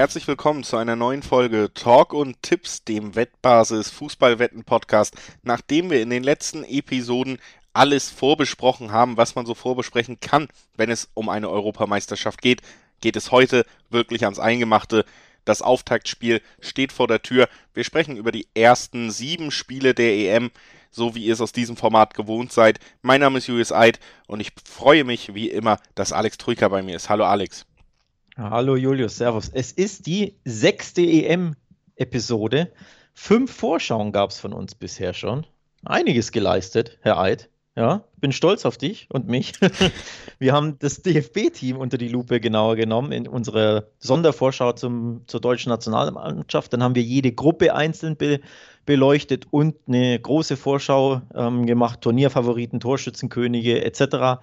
Herzlich willkommen zu einer neuen Folge Talk und Tipps, dem Wettbasis Fußballwetten Podcast. Nachdem wir in den letzten Episoden alles vorbesprochen haben, was man so vorbesprechen kann, wenn es um eine Europameisterschaft geht, geht es heute wirklich ans Eingemachte. Das Auftaktspiel steht vor der Tür. Wir sprechen über die ersten sieben Spiele der EM, so wie ihr es aus diesem Format gewohnt seid. Mein Name ist Julius Eid und ich freue mich wie immer, dass Alex Trüker bei mir ist. Hallo Alex. Hallo Julius, Servus. Es ist die sechste EM-Episode. Fünf Vorschauen gab es von uns bisher schon. Einiges geleistet, Herr Eid. Ja, bin stolz auf dich und mich. Wir haben das DFB-Team unter die Lupe genauer genommen in unserer Sondervorschau zum, zur deutschen Nationalmannschaft. Dann haben wir jede Gruppe einzeln be, beleuchtet und eine große Vorschau ähm, gemacht, Turnierfavoriten, Torschützenkönige etc.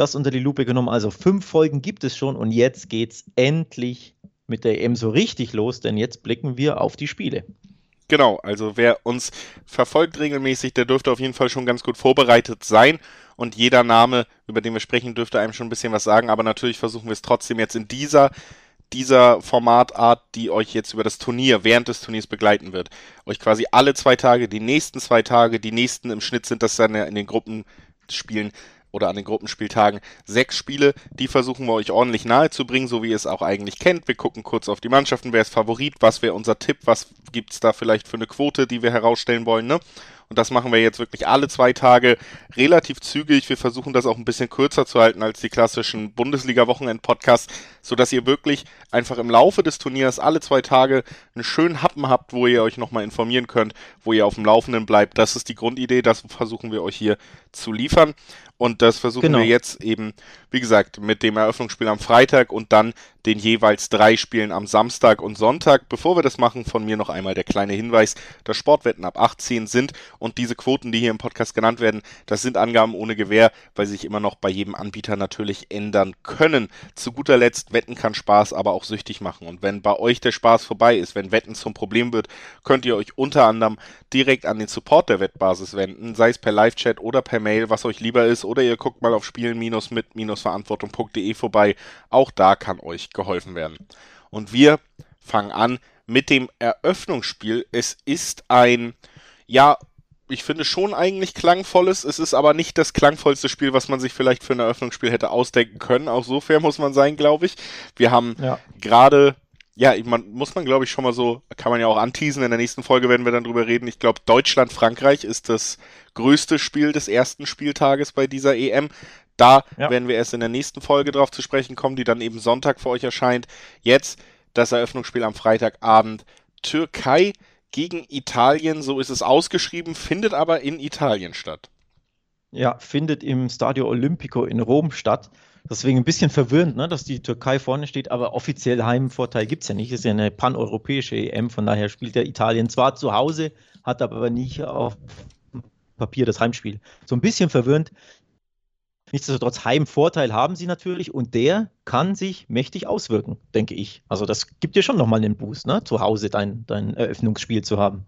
Das unter die Lupe genommen. Also fünf Folgen gibt es schon und jetzt geht es endlich mit der EM so richtig los, denn jetzt blicken wir auf die Spiele. Genau, also wer uns verfolgt regelmäßig, der dürfte auf jeden Fall schon ganz gut vorbereitet sein. Und jeder Name, über den wir sprechen, dürfte einem schon ein bisschen was sagen. Aber natürlich versuchen wir es trotzdem jetzt in dieser, dieser Formatart, die euch jetzt über das Turnier, während des Turniers begleiten wird. Euch quasi alle zwei Tage, die nächsten zwei Tage, die nächsten im Schnitt sind das dann in den Gruppenspielen oder an den Gruppenspieltagen sechs Spiele. Die versuchen wir euch ordentlich nahe zu bringen, so wie ihr es auch eigentlich kennt. Wir gucken kurz auf die Mannschaften, wer ist Favorit, was wäre unser Tipp, was gibt es da vielleicht für eine Quote, die wir herausstellen wollen. Ne? Und das machen wir jetzt wirklich alle zwei Tage relativ zügig. Wir versuchen das auch ein bisschen kürzer zu halten als die klassischen Bundesliga-Wochenend-Podcasts, sodass ihr wirklich einfach im Laufe des Turniers alle zwei Tage einen schönen Happen habt, wo ihr euch nochmal informieren könnt, wo ihr auf dem Laufenden bleibt. Das ist die Grundidee, das versuchen wir euch hier zu liefern. Und das versuchen genau. wir jetzt eben, wie gesagt, mit dem Eröffnungsspiel am Freitag und dann den jeweils drei Spielen am Samstag und Sonntag. Bevor wir das machen, von mir noch einmal der kleine Hinweis, dass Sportwetten ab 18 sind und diese Quoten, die hier im Podcast genannt werden, das sind Angaben ohne Gewähr, weil sie sich immer noch bei jedem Anbieter natürlich ändern können. Zu guter Letzt, Wetten kann Spaß, aber auch süchtig machen. Und wenn bei euch der Spaß vorbei ist, wenn Wetten zum Problem wird, könnt ihr euch unter anderem direkt an den Support der Wettbasis wenden, sei es per Live-Chat oder per Mail, was euch lieber ist oder ihr guckt mal auf spielen-mit-verantwortung.de vorbei. Auch da kann euch geholfen werden. Und wir fangen an mit dem Eröffnungsspiel. Es ist ein, ja, ich finde schon eigentlich klangvolles. Es ist aber nicht das klangvollste Spiel, was man sich vielleicht für ein Eröffnungsspiel hätte ausdenken können. Auch so fair muss man sein, glaube ich. Wir haben ja. gerade ja, man, muss man glaube ich schon mal so, kann man ja auch anteasen, in der nächsten Folge werden wir dann drüber reden. Ich glaube, Deutschland-Frankreich ist das größte Spiel des ersten Spieltages bei dieser EM. Da ja. werden wir erst in der nächsten Folge drauf zu sprechen kommen, die dann eben Sonntag für euch erscheint. Jetzt das Eröffnungsspiel am Freitagabend. Türkei gegen Italien, so ist es ausgeschrieben, findet aber in Italien statt. Ja, findet im Stadio Olimpico in Rom statt. Deswegen ein bisschen verwirrend, ne, dass die Türkei vorne steht, aber offiziell Heimvorteil gibt es ja nicht. Es ist ja eine paneuropäische EM, von daher spielt ja Italien zwar zu Hause, hat aber nicht auf Papier das Heimspiel. So ein bisschen verwirrend. Nichtsdestotrotz, Heimvorteil haben sie natürlich und der kann sich mächtig auswirken, denke ich. Also das gibt dir schon nochmal einen Boost, ne? zu Hause dein, dein Eröffnungsspiel zu haben.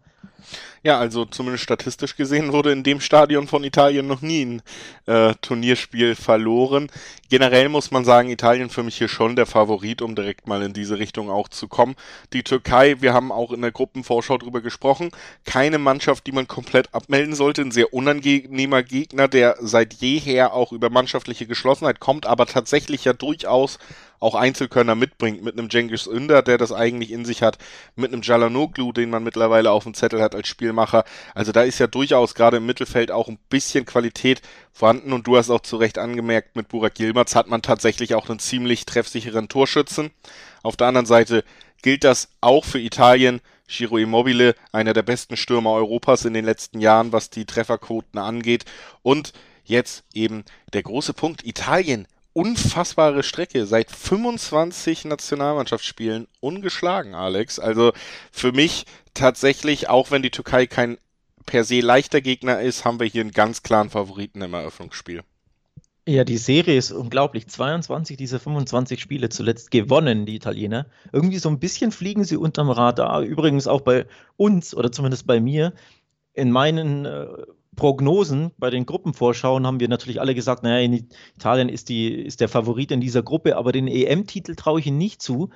Ja, also zumindest statistisch gesehen wurde in dem Stadion von Italien noch nie ein äh, Turnierspiel verloren. Generell muss man sagen, Italien für mich hier schon der Favorit, um direkt mal in diese Richtung auch zu kommen. Die Türkei, wir haben auch in der Gruppenvorschau drüber gesprochen, keine Mannschaft, die man komplett abmelden sollte. Ein sehr unangenehmer Gegner, der seit jeher auch über mannschaftliche Geschlossenheit kommt, aber tatsächlich ja durchaus auch Einzelkönner mitbringt, mit einem Cengiz Ünder, der das eigentlich in sich hat, mit einem Jalanoglu, den man mittlerweile auf dem Zettel hat als Spielmacher. Also da ist ja durchaus gerade im Mittelfeld auch ein bisschen Qualität vorhanden und du hast auch zu Recht angemerkt, mit Burak Yilmaz hat man tatsächlich auch einen ziemlich treffsicheren Torschützen. Auf der anderen Seite gilt das auch für Italien. Giro Immobile, einer der besten Stürmer Europas in den letzten Jahren, was die Trefferquoten angeht. Und jetzt eben der große Punkt. Italien unfassbare Strecke. Seit 25 Nationalmannschaftsspielen ungeschlagen, Alex. Also für mich tatsächlich, auch wenn die Türkei kein per se leichter Gegner ist, haben wir hier einen ganz klaren Favoriten im Eröffnungsspiel. Ja, die Serie ist unglaublich. 22 dieser 25 Spiele zuletzt gewonnen, die Italiener. Irgendwie so ein bisschen fliegen sie unterm Radar. Übrigens auch bei uns oder zumindest bei mir. In meinen äh, Prognosen bei den Gruppenvorschauen haben wir natürlich alle gesagt, naja, in Italien ist, die, ist der Favorit in dieser Gruppe, aber den EM-Titel traue ich ihnen nicht zu.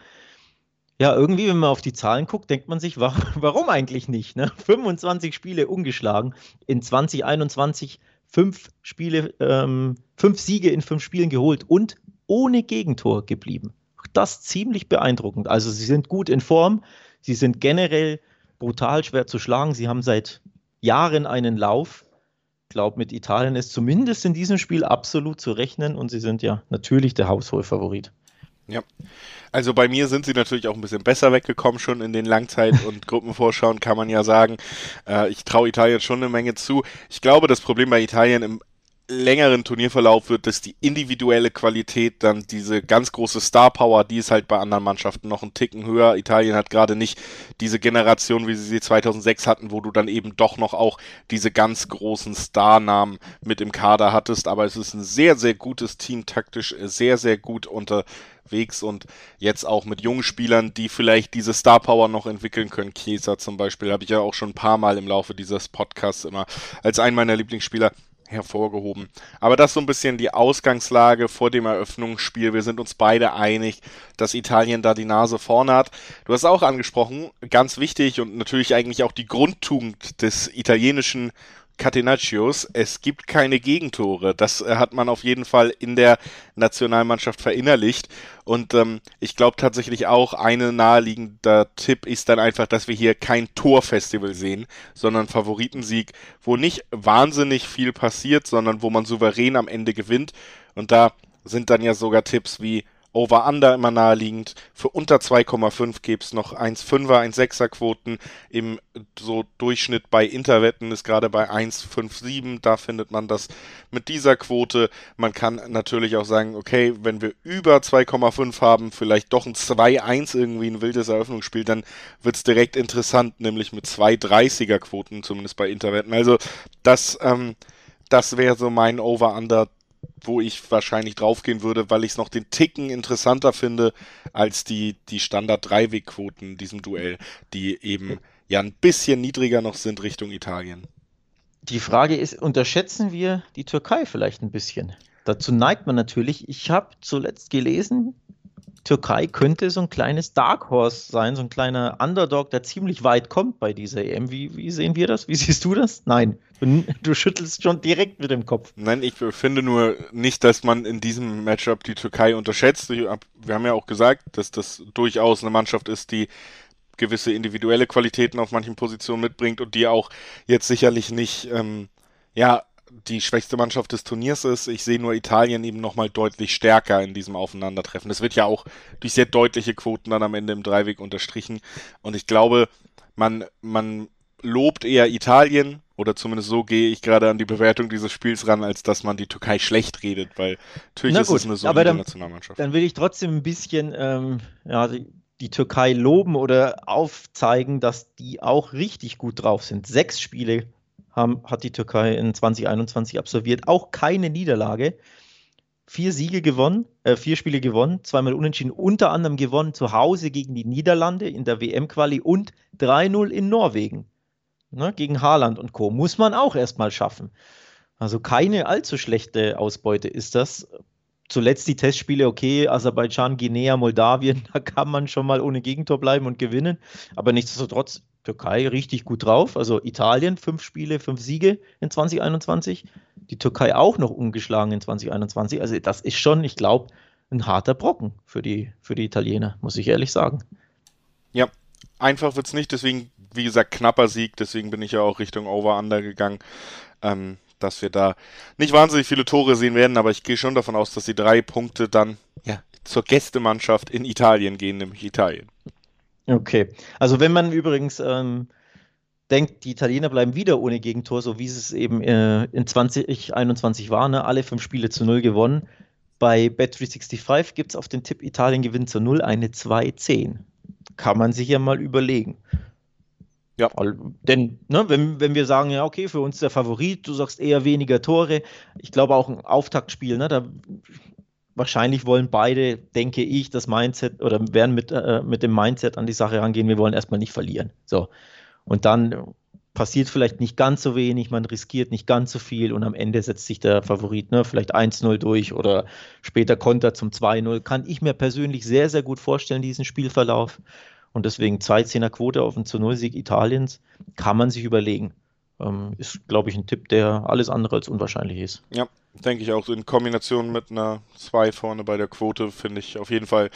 Ja, irgendwie, wenn man auf die Zahlen guckt, denkt man sich, warum eigentlich nicht? Ne? 25 Spiele ungeschlagen, in 2021 fünf Spiele, ähm, fünf Siege in fünf Spielen geholt und ohne Gegentor geblieben. Das ziemlich beeindruckend. Also sie sind gut in Form, sie sind generell brutal schwer zu schlagen. Sie haben seit Jahren einen Lauf. Ich glaube, mit Italien ist zumindest in diesem Spiel absolut zu rechnen und sie sind ja natürlich der Hausholfavorit. Ja. Also bei mir sind sie natürlich auch ein bisschen besser weggekommen schon in den Langzeit- und Gruppenvorschauen, kann man ja sagen. Äh, ich traue Italien schon eine Menge zu. Ich glaube, das Problem bei Italien im längeren Turnierverlauf wird, dass die individuelle Qualität dann diese ganz große Star Power, die ist halt bei anderen Mannschaften noch einen Ticken höher. Italien hat gerade nicht diese Generation, wie sie sie 2006 hatten, wo du dann eben doch noch auch diese ganz großen Starnamen mit im Kader hattest. Aber es ist ein sehr, sehr gutes Team, taktisch sehr, sehr gut unterwegs und jetzt auch mit jungen Spielern, die vielleicht diese Star Power noch entwickeln können. Chiesa zum Beispiel habe ich ja auch schon ein paar Mal im Laufe dieses Podcasts immer als einen meiner Lieblingsspieler hervorgehoben. Aber das ist so ein bisschen die Ausgangslage vor dem Eröffnungsspiel. Wir sind uns beide einig, dass Italien da die Nase vorne hat. Du hast auch angesprochen, ganz wichtig und natürlich eigentlich auch die Grundtugend des italienischen Catenaccios. Es gibt keine Gegentore. Das äh, hat man auf jeden Fall in der Nationalmannschaft verinnerlicht. Und ähm, ich glaube tatsächlich auch, ein naheliegender Tipp ist dann einfach, dass wir hier kein Torfestival sehen, sondern Favoritensieg, wo nicht wahnsinnig viel passiert, sondern wo man souverän am Ende gewinnt. Und da sind dann ja sogar Tipps wie Over-Under immer naheliegend. Für unter 2,5 gäbe es noch 1,5er, 1,6er Quoten. Im so Durchschnitt bei Interwetten ist gerade bei 1,57. Da findet man das mit dieser Quote. Man kann natürlich auch sagen, okay, wenn wir über 2,5 haben, vielleicht doch ein 2-1 irgendwie ein wildes Eröffnungsspiel, dann wird es direkt interessant, nämlich mit 2,30er Quoten, zumindest bei Interwetten. Also das, ähm, das wäre so mein Over-Under wo ich wahrscheinlich draufgehen würde, weil ich es noch den Ticken interessanter finde als die, die Standard-Dreiweg-Quoten in diesem Duell, die eben ja ein bisschen niedriger noch sind Richtung Italien. Die Frage ist, unterschätzen wir die Türkei vielleicht ein bisschen? Dazu neigt man natürlich. Ich habe zuletzt gelesen, Türkei könnte so ein kleines Dark Horse sein, so ein kleiner Underdog, der ziemlich weit kommt bei dieser EM. Wie, wie sehen wir das? Wie siehst du das? Nein, du schüttelst schon direkt mit dem Kopf. Nein, ich finde nur nicht, dass man in diesem Matchup die Türkei unterschätzt. Wir haben ja auch gesagt, dass das durchaus eine Mannschaft ist, die gewisse individuelle Qualitäten auf manchen Positionen mitbringt und die auch jetzt sicherlich nicht, ähm, ja, die schwächste Mannschaft des Turniers ist. Ich sehe nur Italien eben nochmal deutlich stärker in diesem Aufeinandertreffen. Das wird ja auch durch sehr deutliche Quoten dann am Ende im Dreiweg unterstrichen. Und ich glaube, man, man lobt eher Italien, oder zumindest so gehe ich gerade an die Bewertung dieses Spiels ran, als dass man die Türkei schlecht redet, weil natürlich gut, ist es eine solide dann, Nationalmannschaft. Dann will ich trotzdem ein bisschen ähm, ja, die, die Türkei loben oder aufzeigen, dass die auch richtig gut drauf sind. Sechs Spiele haben, hat die Türkei in 2021 absolviert. Auch keine Niederlage. Vier Siege gewonnen, äh, vier Spiele gewonnen, zweimal unentschieden, unter anderem gewonnen zu Hause gegen die Niederlande in der WM-Quali und 3-0 in Norwegen. Ne, gegen Haaland und Co. Muss man auch erstmal schaffen. Also keine allzu schlechte Ausbeute ist das. Zuletzt die Testspiele, okay, Aserbaidschan, Guinea, Moldawien, da kann man schon mal ohne Gegentor bleiben und gewinnen. Aber nichtsdestotrotz Türkei richtig gut drauf. Also Italien, fünf Spiele, fünf Siege in 2021. Die Türkei auch noch ungeschlagen in 2021. Also das ist schon, ich glaube, ein harter Brocken für die, für die Italiener, muss ich ehrlich sagen. Ja, einfach wird es nicht. Deswegen, wie gesagt, knapper Sieg. Deswegen bin ich ja auch Richtung Over-Under gegangen. Ähm, dass wir da nicht wahnsinnig viele Tore sehen werden, aber ich gehe schon davon aus, dass die drei Punkte dann ja, zur Gästemannschaft in Italien gehen, nämlich Italien. Okay. Also wenn man übrigens ähm, denkt, die Italiener bleiben wieder ohne Gegentor, so wie es eben äh, in 2021 war, ne? alle fünf Spiele zu null gewonnen. Bei Bet365 gibt es auf den Tipp Italien gewinnt zu null eine 2-10. Kann man sich ja mal überlegen. Ja. Denn, ne, wenn, wenn wir sagen, ja, okay, für uns der Favorit, du sagst eher weniger Tore, ich glaube auch ein Auftaktspiel, ne, da wahrscheinlich wollen beide, denke ich, das Mindset oder werden mit, äh, mit dem Mindset an die Sache rangehen, wir wollen erstmal nicht verlieren. So. Und dann passiert vielleicht nicht ganz so wenig, man riskiert nicht ganz so viel und am Ende setzt sich der Favorit ne, vielleicht 1-0 durch oder später Konter zum 2-0. Kann ich mir persönlich sehr, sehr gut vorstellen, diesen Spielverlauf. Und deswegen 2-10er Quote auf den zu Null-Sieg Italiens kann man sich überlegen. Ähm, ist, glaube ich, ein Tipp, der alles andere als unwahrscheinlich ist. Ja, denke ich auch. In Kombination mit einer 2 vorne bei der Quote finde ich auf jeden Fall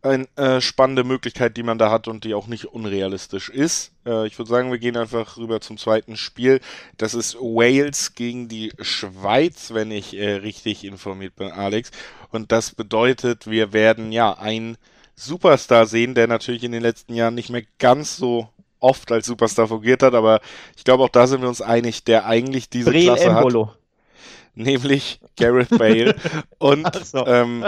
eine äh, spannende Möglichkeit, die man da hat und die auch nicht unrealistisch ist. Äh, ich würde sagen, wir gehen einfach rüber zum zweiten Spiel. Das ist Wales gegen die Schweiz, wenn ich äh, richtig informiert bin, Alex. Und das bedeutet, wir werden ja ein Superstar sehen, der natürlich in den letzten Jahren nicht mehr ganz so oft als Superstar fungiert hat, aber ich glaube auch da sind wir uns einig, der eigentlich diese Breel Klasse Embolo. hat nämlich Gareth Bale. Und so. ähm,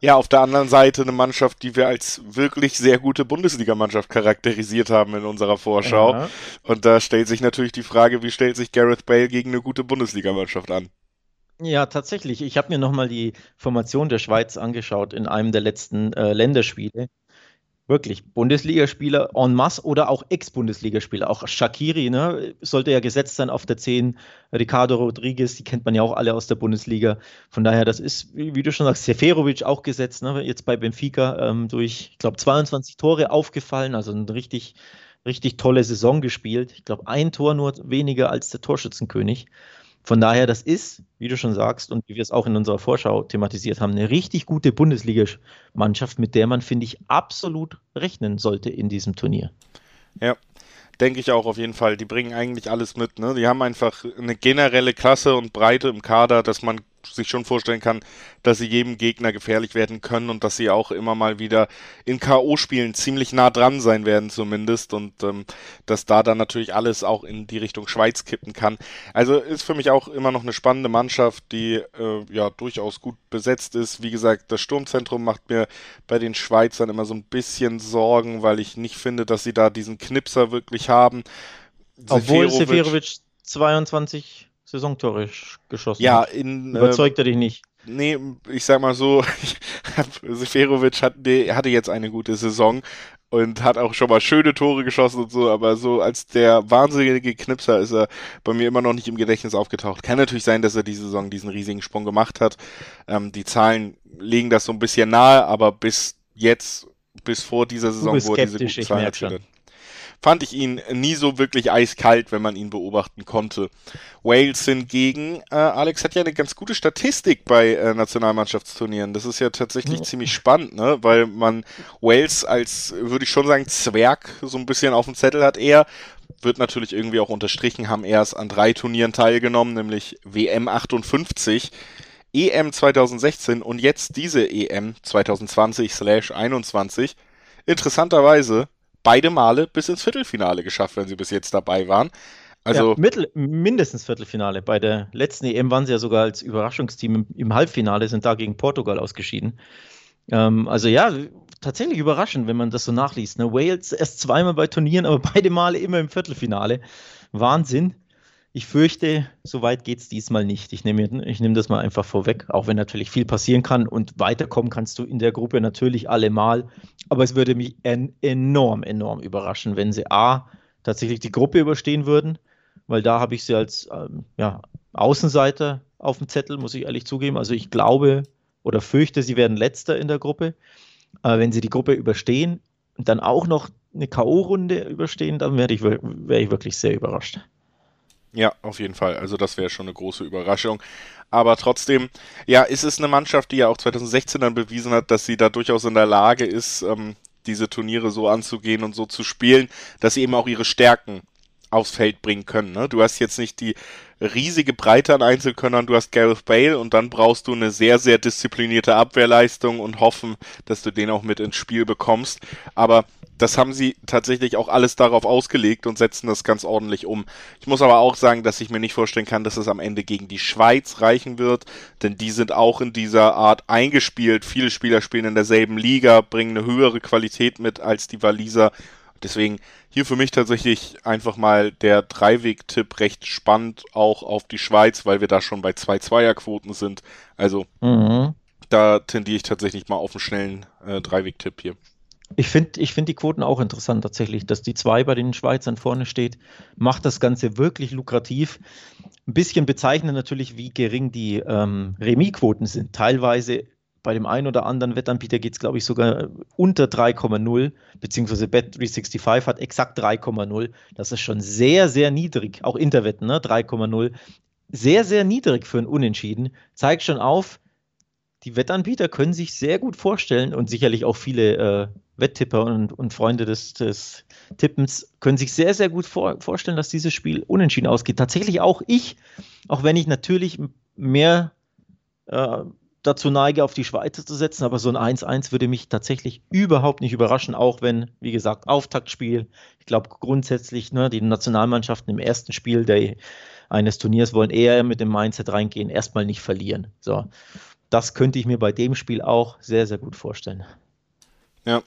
ja, auf der anderen Seite eine Mannschaft, die wir als wirklich sehr gute Bundesligamannschaft charakterisiert haben in unserer Vorschau. Ja. Und da stellt sich natürlich die Frage, wie stellt sich Gareth Bale gegen eine gute Bundesligamannschaft an? Ja, tatsächlich. Ich habe mir nochmal die Formation der Schweiz angeschaut in einem der letzten äh, Länderspiele. Wirklich, Bundesligaspieler en masse oder auch Ex-Bundesligaspieler. Auch Shakiri ne, sollte ja gesetzt sein auf der 10. Ricardo Rodriguez, die kennt man ja auch alle aus der Bundesliga. Von daher, das ist, wie, du schon sagst, Seferovic auch gesetzt, ne, jetzt bei Benfica ähm, durch, ich glaube, 22 Tore aufgefallen, also eine richtig, richtig tolle Saison gespielt. Ich glaube, ein Tor nur weniger als der Torschützenkönig. Von daher, das ist, wie du schon sagst und wie wir es auch in unserer Vorschau thematisiert haben, eine richtig gute Bundesligamannschaft, mit der man, finde ich, absolut rechnen sollte in diesem Turnier. Ja, denke ich auch auf jeden Fall. Die bringen eigentlich alles mit. Ne? Die haben einfach eine generelle Klasse und Breite im Kader, dass man sich schon vorstellen kann, dass sie jedem Gegner gefährlich werden können und dass sie auch immer mal wieder in K.O.-Spielen ziemlich nah dran sein werden zumindest und ähm, dass da dann natürlich alles auch in die Richtung Schweiz kippen kann. Also ist für mich auch immer noch eine spannende Mannschaft, die äh, ja durchaus gut besetzt ist. Wie gesagt, das Sturmzentrum macht mir bei den Schweizern immer so ein bisschen Sorgen, weil ich nicht finde, dass sie da diesen Knipser wirklich haben. Obwohl Seferovic 22 Saisontore geschossen ja, in, Überzeugt er dich nicht? Nee, ich sag mal so, Seferovic hat, hatte jetzt eine gute Saison und hat auch schon mal schöne Tore geschossen und so, aber so als der wahnsinnige Knipser ist er bei mir immer noch nicht im Gedächtnis aufgetaucht. Kann natürlich sein, dass er diese Saison diesen riesigen Sprung gemacht hat. Ähm, die Zahlen legen das so ein bisschen nahe, aber bis jetzt, bis vor dieser Saison wurde diese guten Zahlen erzielt fand ich ihn nie so wirklich eiskalt, wenn man ihn beobachten konnte. Wales hingegen, äh, Alex hat ja eine ganz gute Statistik bei äh, Nationalmannschaftsturnieren. Das ist ja tatsächlich ja. ziemlich spannend, ne? weil man Wales als, würde ich schon sagen, Zwerg so ein bisschen auf dem Zettel hat. Er wird natürlich irgendwie auch unterstrichen, haben erst an drei Turnieren teilgenommen, nämlich WM 58. EM 2016 und jetzt diese EM 2020/21. Interessanterweise beide Male bis ins Viertelfinale geschafft, wenn sie bis jetzt dabei waren. Also ja, mittel, mindestens Viertelfinale. Bei der letzten EM waren sie ja sogar als Überraschungsteam im, im Halbfinale, sind da gegen Portugal ausgeschieden. Ähm, also ja, tatsächlich überraschend, wenn man das so nachliest. Ne? Wales erst zweimal bei Turnieren, aber beide Male immer im Viertelfinale. Wahnsinn. Ich fürchte, so weit geht es diesmal nicht. Ich nehme ich nehm das mal einfach vorweg, auch wenn natürlich viel passieren kann und weiterkommen kannst du in der Gruppe natürlich allemal. Aber es würde mich en enorm, enorm überraschen, wenn sie A, tatsächlich die Gruppe überstehen würden, weil da habe ich sie als ähm, ja, Außenseiter auf dem Zettel, muss ich ehrlich zugeben. Also ich glaube oder fürchte, sie werden letzter in der Gruppe. Äh, wenn sie die Gruppe überstehen und dann auch noch eine K.O.-Runde überstehen, dann wäre ich, wär ich wirklich sehr überrascht. Ja, auf jeden Fall. Also das wäre schon eine große Überraschung. Aber trotzdem, ja, ist es eine Mannschaft, die ja auch 2016 dann bewiesen hat, dass sie da durchaus in der Lage ist, ähm, diese Turniere so anzugehen und so zu spielen, dass sie eben auch ihre Stärken aufs Feld bringen können. Ne? Du hast jetzt nicht die riesige Breite an Einzelkönnern, du hast Gareth Bale und dann brauchst du eine sehr, sehr disziplinierte Abwehrleistung und hoffen, dass du den auch mit ins Spiel bekommst. Aber das haben sie tatsächlich auch alles darauf ausgelegt und setzen das ganz ordentlich um. Ich muss aber auch sagen, dass ich mir nicht vorstellen kann, dass es am Ende gegen die Schweiz reichen wird, denn die sind auch in dieser Art eingespielt. Viele Spieler spielen in derselben Liga, bringen eine höhere Qualität mit als die Waliser. Deswegen hier für mich tatsächlich einfach mal der Dreiweg-Tipp recht spannend, auch auf die Schweiz, weil wir da schon bei zwei Zweierquoten sind. Also mhm. da tendiere ich tatsächlich mal auf einen schnellen äh, Dreiweg-Tipp hier. Ich finde ich find die Quoten auch interessant tatsächlich, dass die 2 bei den Schweizern vorne steht, macht das Ganze wirklich lukrativ. Ein bisschen bezeichnend natürlich, wie gering die ähm, Remis-Quoten sind. Teilweise bei dem einen oder anderen Wettanbieter geht es, glaube ich, sogar unter 3,0, beziehungsweise Bet365 hat exakt 3,0. Das ist schon sehr, sehr niedrig. Auch Interwetten, ne? 3,0. Sehr, sehr niedrig für ein Unentschieden. Zeigt schon auf, die Wettanbieter können sich sehr gut vorstellen und sicherlich auch viele äh, Wetttipper und, und Freunde des, des, Tippens können sich sehr, sehr gut vor, vorstellen, dass dieses Spiel unentschieden ausgeht. Tatsächlich auch ich, auch wenn ich natürlich mehr äh, dazu neige, auf die Schweizer zu setzen, aber so ein 1-1 würde mich tatsächlich überhaupt nicht überraschen, auch wenn, wie gesagt, Auftaktspiel. Ich glaube grundsätzlich, ne, die Nationalmannschaften im ersten Spiel der, eines Turniers wollen eher mit dem Mindset reingehen, erstmal nicht verlieren. So das könnte ich mir bei dem Spiel auch sehr, sehr gut vorstellen. Ja,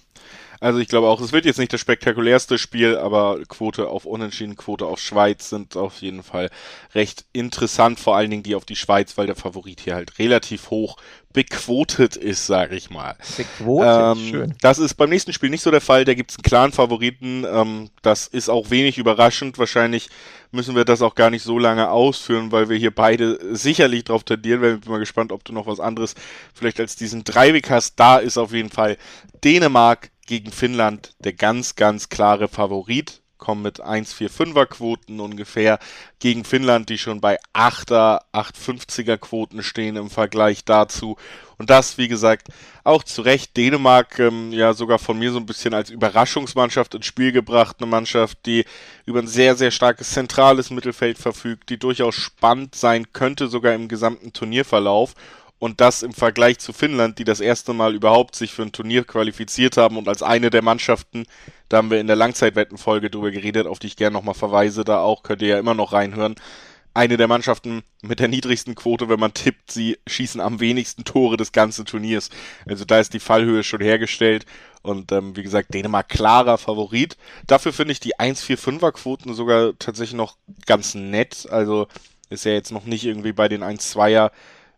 also ich glaube auch, es wird jetzt nicht das spektakulärste Spiel, aber Quote auf Unentschieden, Quote auf Schweiz sind auf jeden Fall recht interessant, vor allen Dingen die auf die Schweiz, weil der Favorit hier halt relativ hoch bequotet ist, sage ich mal. Bequotet, ähm, schön. Das ist beim nächsten Spiel nicht so der Fall, da gibt es einen klaren Favoriten, ähm, das ist auch wenig überraschend, wahrscheinlich müssen wir das auch gar nicht so lange ausführen, weil wir hier beide sicherlich drauf tendieren, weil ich bin mal gespannt, ob du noch was anderes vielleicht als diesen Dreiweg hast, da ist auf jeden Fall. Dänemark gegen Finnland der ganz, ganz klare Favorit. Kommen mit 1,45er Quoten ungefähr gegen Finnland, die schon bei 8er, 8,50er Quoten stehen im Vergleich dazu. Und das, wie gesagt, auch zu Recht. Dänemark ähm, ja sogar von mir so ein bisschen als Überraschungsmannschaft ins Spiel gebracht. Eine Mannschaft, die über ein sehr, sehr starkes zentrales Mittelfeld verfügt, die durchaus spannend sein könnte, sogar im gesamten Turnierverlauf und das im Vergleich zu Finnland, die das erste Mal überhaupt sich für ein Turnier qualifiziert haben und als eine der Mannschaften, da haben wir in der Langzeitwettenfolge drüber geredet, auf die ich gerne nochmal verweise, da auch könnt ihr ja immer noch reinhören. Eine der Mannschaften mit der niedrigsten Quote, wenn man tippt, sie schießen am wenigsten Tore des ganzen Turniers. Also da ist die Fallhöhe schon hergestellt. Und ähm, wie gesagt, Dänemark klarer Favorit. Dafür finde ich die 1-4-5er Quoten sogar tatsächlich noch ganz nett. Also ist ja jetzt noch nicht irgendwie bei den 1-2er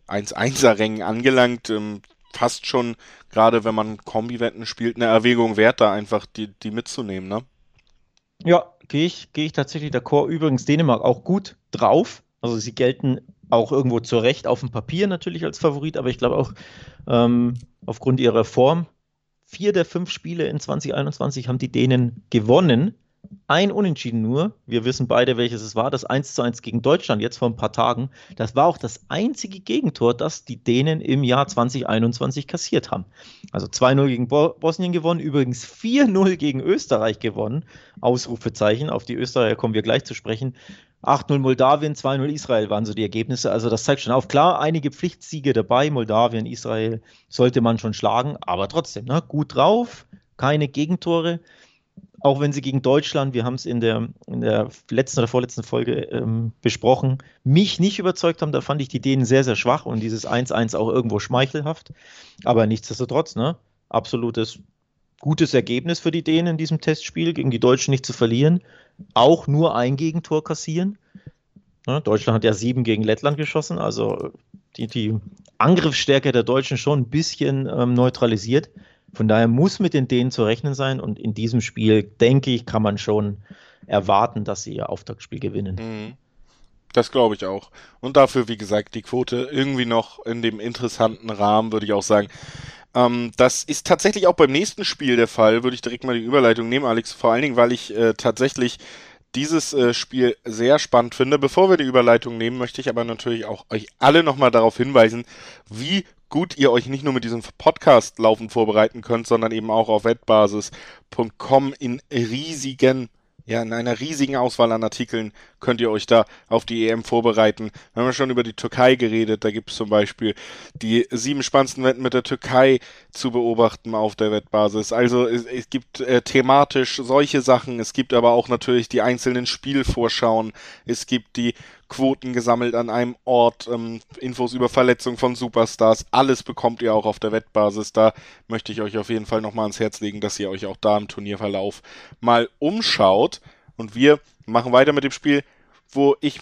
1-1er-Rängen angelangt. Ähm, fast schon, gerade wenn man Kombi-Wetten spielt, eine Erwägung wert, da einfach die, die mitzunehmen, ne? Ja, gehe ich, geh ich tatsächlich d'accord. Übrigens Dänemark auch gut drauf. Also sie gelten auch irgendwo zu Recht auf dem Papier natürlich als Favorit, aber ich glaube auch ähm, aufgrund ihrer Form. Vier der fünf Spiele in 2021 haben die Dänen gewonnen. Ein Unentschieden nur. Wir wissen beide, welches es war. Das 1 zu 1 gegen Deutschland, jetzt vor ein paar Tagen. Das war auch das einzige Gegentor, das die Dänen im Jahr 2021 kassiert haben. Also 2-0 gegen Bo Bosnien gewonnen, übrigens 4-0 gegen Österreich gewonnen. Ausrufezeichen. Auf die Österreicher kommen wir gleich zu sprechen. 8-0 Moldawien, 2-0 Israel waren so die Ergebnisse. Also das zeigt schon auf. Klar, einige Pflichtsiege dabei. Moldawien, Israel sollte man schon schlagen, aber trotzdem, ne, gut drauf, keine Gegentore auch wenn sie gegen Deutschland, wir haben es in der, in der letzten oder vorletzten Folge ähm, besprochen, mich nicht überzeugt haben, da fand ich die Dänen sehr, sehr schwach und dieses 1-1 auch irgendwo schmeichelhaft. Aber nichtsdestotrotz, ne, absolutes gutes Ergebnis für die Dänen in diesem Testspiel, gegen die Deutschen nicht zu verlieren. Auch nur ein Gegentor kassieren. Ne, Deutschland hat ja sieben gegen Lettland geschossen, also die, die Angriffsstärke der Deutschen schon ein bisschen ähm, neutralisiert. Von daher muss mit den Dänen zu rechnen sein und in diesem Spiel, denke ich, kann man schon erwarten, dass sie ihr Auftaktspiel gewinnen. Mhm. Das glaube ich auch. Und dafür, wie gesagt, die Quote irgendwie noch in dem interessanten Rahmen, würde ich auch sagen. Ähm, das ist tatsächlich auch beim nächsten Spiel der Fall, würde ich direkt mal die Überleitung nehmen, Alex. Vor allen Dingen, weil ich äh, tatsächlich dieses äh, Spiel sehr spannend finde. Bevor wir die Überleitung nehmen, möchte ich aber natürlich auch euch alle nochmal darauf hinweisen, wie gut ihr euch nicht nur mit diesem Podcast laufend vorbereiten könnt, sondern eben auch auf wettbasis.com in riesigen ja, in einer riesigen Auswahl an Artikeln könnt ihr euch da auf die EM vorbereiten. Wir haben ja schon über die Türkei geredet. Da gibt es zum Beispiel die sieben spannendsten Wetten mit der Türkei zu beobachten auf der Wettbasis. Also es, es gibt äh, thematisch solche Sachen. Es gibt aber auch natürlich die einzelnen Spielvorschauen. Es gibt die Quoten gesammelt an einem Ort, ähm, Infos über Verletzungen von Superstars, alles bekommt ihr auch auf der Wettbasis. Da möchte ich euch auf jeden Fall nochmal ans Herz legen, dass ihr euch auch da im Turnierverlauf mal umschaut. Und wir machen weiter mit dem Spiel, wo ich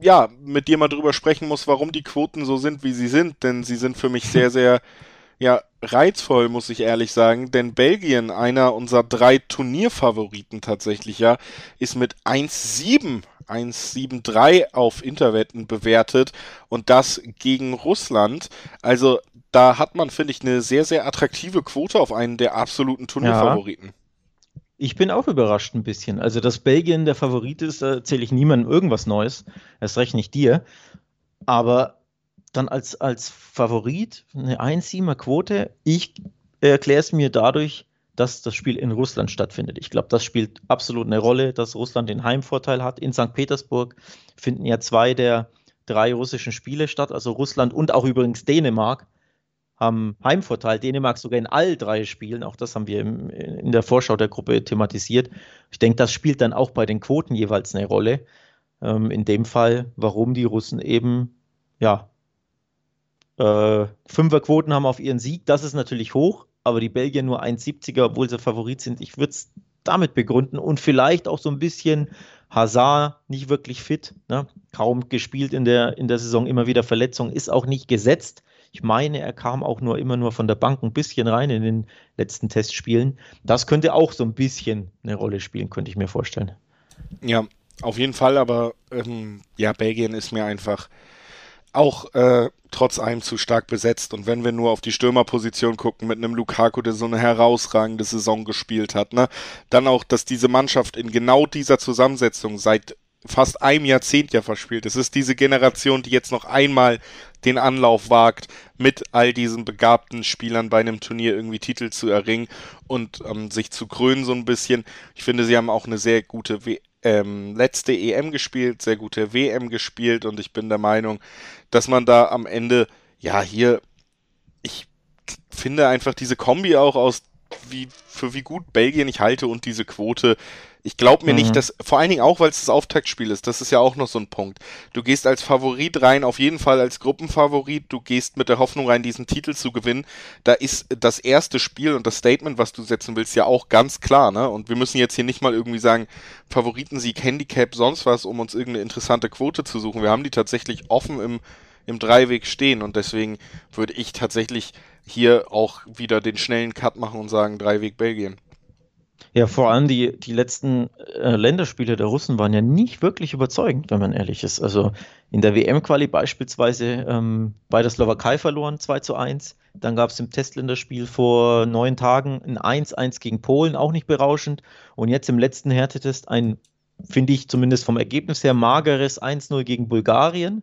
ja mit dir mal drüber sprechen muss, warum die Quoten so sind, wie sie sind, denn sie sind für mich sehr, sehr ja, reizvoll, muss ich ehrlich sagen, denn Belgien, einer unserer drei Turnierfavoriten tatsächlich, ja, ist mit 1-7 1,73 auf Interwetten bewertet und das gegen Russland. Also da hat man, finde ich, eine sehr, sehr attraktive Quote auf einen der absoluten Turnierfavoriten. Ja. Ich bin auch überrascht ein bisschen. Also, dass Belgien der Favorit ist, erzähle ich niemandem irgendwas Neues. Erst recht nicht dir. Aber dann als, als Favorit eine 1,7er Quote, ich erkläre es mir dadurch, dass das Spiel in Russland stattfindet. Ich glaube, das spielt absolut eine Rolle, dass Russland den Heimvorteil hat. In St. Petersburg finden ja zwei der drei russischen Spiele statt, also Russland und auch übrigens Dänemark haben Heimvorteil. Dänemark sogar in all drei Spielen, auch das haben wir im, in der Vorschau der Gruppe thematisiert. Ich denke, das spielt dann auch bei den Quoten jeweils eine Rolle. Ähm, in dem Fall, warum die Russen eben, ja, äh, Fünferquoten haben auf ihren Sieg, das ist natürlich hoch, aber die Belgier nur 1,70er, obwohl sie Favorit sind. Ich würde es damit begründen und vielleicht auch so ein bisschen Hazard nicht wirklich fit, ne? kaum gespielt in der, in der Saison, immer wieder Verletzung, ist auch nicht gesetzt. Ich meine, er kam auch nur immer nur von der Bank ein bisschen rein in den letzten Testspielen. Das könnte auch so ein bisschen eine Rolle spielen, könnte ich mir vorstellen. Ja, auf jeden Fall, aber ähm, ja, Belgien ist mir einfach auch äh, trotz allem zu stark besetzt. Und wenn wir nur auf die Stürmerposition gucken, mit einem Lukaku, der so eine herausragende Saison gespielt hat, ne, dann auch, dass diese Mannschaft in genau dieser Zusammensetzung seit fast einem Jahrzehnt ja verspielt. Es ist diese Generation, die jetzt noch einmal den Anlauf wagt, mit all diesen begabten Spielern bei einem Turnier irgendwie Titel zu erringen und ähm, sich zu krönen so ein bisschen. Ich finde, sie haben auch eine sehr gute w ähm, letzte EM gespielt, sehr gute WM gespielt und ich bin der Meinung, dass man da am Ende, ja, hier, ich finde einfach diese Kombi auch aus wie, für wie gut Belgien ich halte und diese Quote. Ich glaube mir mhm. nicht, dass, vor allen Dingen auch, weil es das Auftaktspiel ist, das ist ja auch noch so ein Punkt. Du gehst als Favorit rein, auf jeden Fall als Gruppenfavorit, du gehst mit der Hoffnung rein, diesen Titel zu gewinnen. Da ist das erste Spiel und das Statement, was du setzen willst, ja auch ganz klar, ne? Und wir müssen jetzt hier nicht mal irgendwie sagen, Favoritensieg, Handicap, sonst was, um uns irgendeine interessante Quote zu suchen. Wir haben die tatsächlich offen im, im Dreiweg stehen und deswegen würde ich tatsächlich hier auch wieder den schnellen Cut machen und sagen, Dreiweg Belgien. Ja, vor allem die, die letzten äh, Länderspiele der Russen waren ja nicht wirklich überzeugend, wenn man ehrlich ist. Also in der WM-Quali beispielsweise ähm, bei der Slowakei verloren, 2 zu 1. Dann gab es im Testländerspiel vor neun Tagen ein 1-1 gegen Polen, auch nicht berauschend. Und jetzt im letzten Härtetest ein, finde ich zumindest vom Ergebnis her, mageres 1-0 gegen Bulgarien.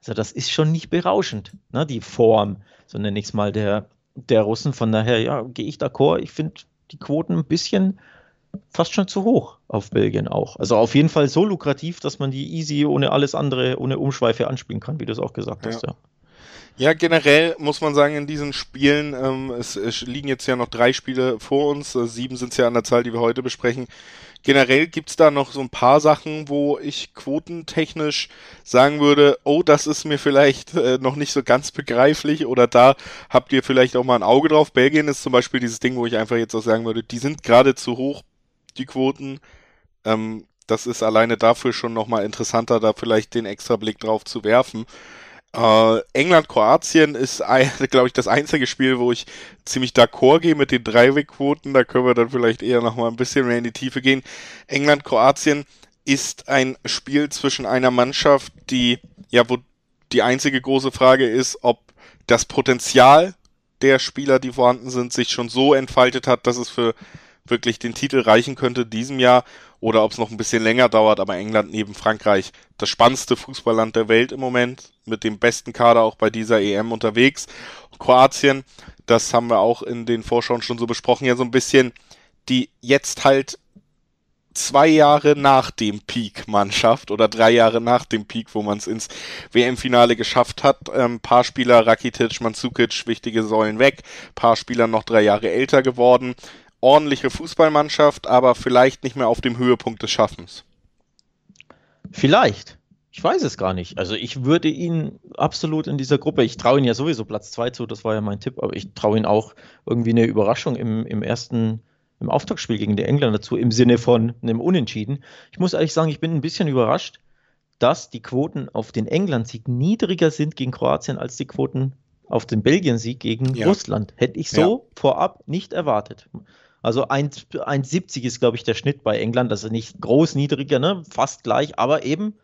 Also das ist schon nicht berauschend, ne, die Form, so nenne ich es mal, der, der Russen. Von daher, ja, gehe ich d'accord. Ich finde die Quoten ein bisschen fast schon zu hoch auf Belgien auch. Also auf jeden Fall so lukrativ, dass man die easy ohne alles andere, ohne Umschweife anspielen kann, wie du es auch gesagt ja. hast. Ja. Ja, generell muss man sagen, in diesen Spielen, ähm, es, es, liegen jetzt ja noch drei Spiele vor uns, äh, sieben sind es ja an der Zahl, die wir heute besprechen. Generell gibt's da noch so ein paar Sachen, wo ich quotentechnisch sagen würde, oh, das ist mir vielleicht äh, noch nicht so ganz begreiflich oder da habt ihr vielleicht auch mal ein Auge drauf. Belgien ist zum Beispiel dieses Ding, wo ich einfach jetzt auch sagen würde, die sind gerade zu hoch, die Quoten. Ähm, das ist alleine dafür schon nochmal interessanter, da vielleicht den extra Blick drauf zu werfen. Äh, England-Kroatien ist, glaube ich, das einzige Spiel, wo ich ziemlich d'accord gehe mit den Dreiwegquoten. Da können wir dann vielleicht eher nochmal ein bisschen mehr in die Tiefe gehen. England-Kroatien ist ein Spiel zwischen einer Mannschaft, die, ja, wo die einzige große Frage ist, ob das Potenzial der Spieler, die vorhanden sind, sich schon so entfaltet hat, dass es für wirklich den Titel reichen könnte diesem Jahr oder ob es noch ein bisschen länger dauert, aber England neben Frankreich das spannendste Fußballland der Welt im Moment, mit dem besten Kader auch bei dieser EM unterwegs. Kroatien, das haben wir auch in den Vorschauen schon so besprochen, ja so ein bisschen die jetzt halt zwei Jahre nach dem Peak-Mannschaft oder drei Jahre nach dem Peak, wo man es ins WM-Finale geschafft hat. Ein ähm, paar Spieler, Rakitic, Mandzukic, wichtige Säulen weg, paar Spieler noch drei Jahre älter geworden ordentliche Fußballmannschaft, aber vielleicht nicht mehr auf dem Höhepunkt des Schaffens. Vielleicht. Ich weiß es gar nicht. Also ich würde ihn absolut in dieser Gruppe, ich traue ihn ja sowieso Platz 2 zu, das war ja mein Tipp, aber ich traue ihn auch irgendwie eine Überraschung im, im ersten, im Auftaktspiel gegen die Engländer zu, im Sinne von einem Unentschieden. Ich muss ehrlich sagen, ich bin ein bisschen überrascht, dass die Quoten auf den England-Sieg niedriger sind gegen Kroatien als die Quoten auf den Belgien-Sieg gegen ja. Russland. Hätte ich so ja. vorab nicht erwartet. Also 1,70 ist, glaube ich, der Schnitt bei England. Das ist nicht groß niedriger, ne? fast gleich, aber eben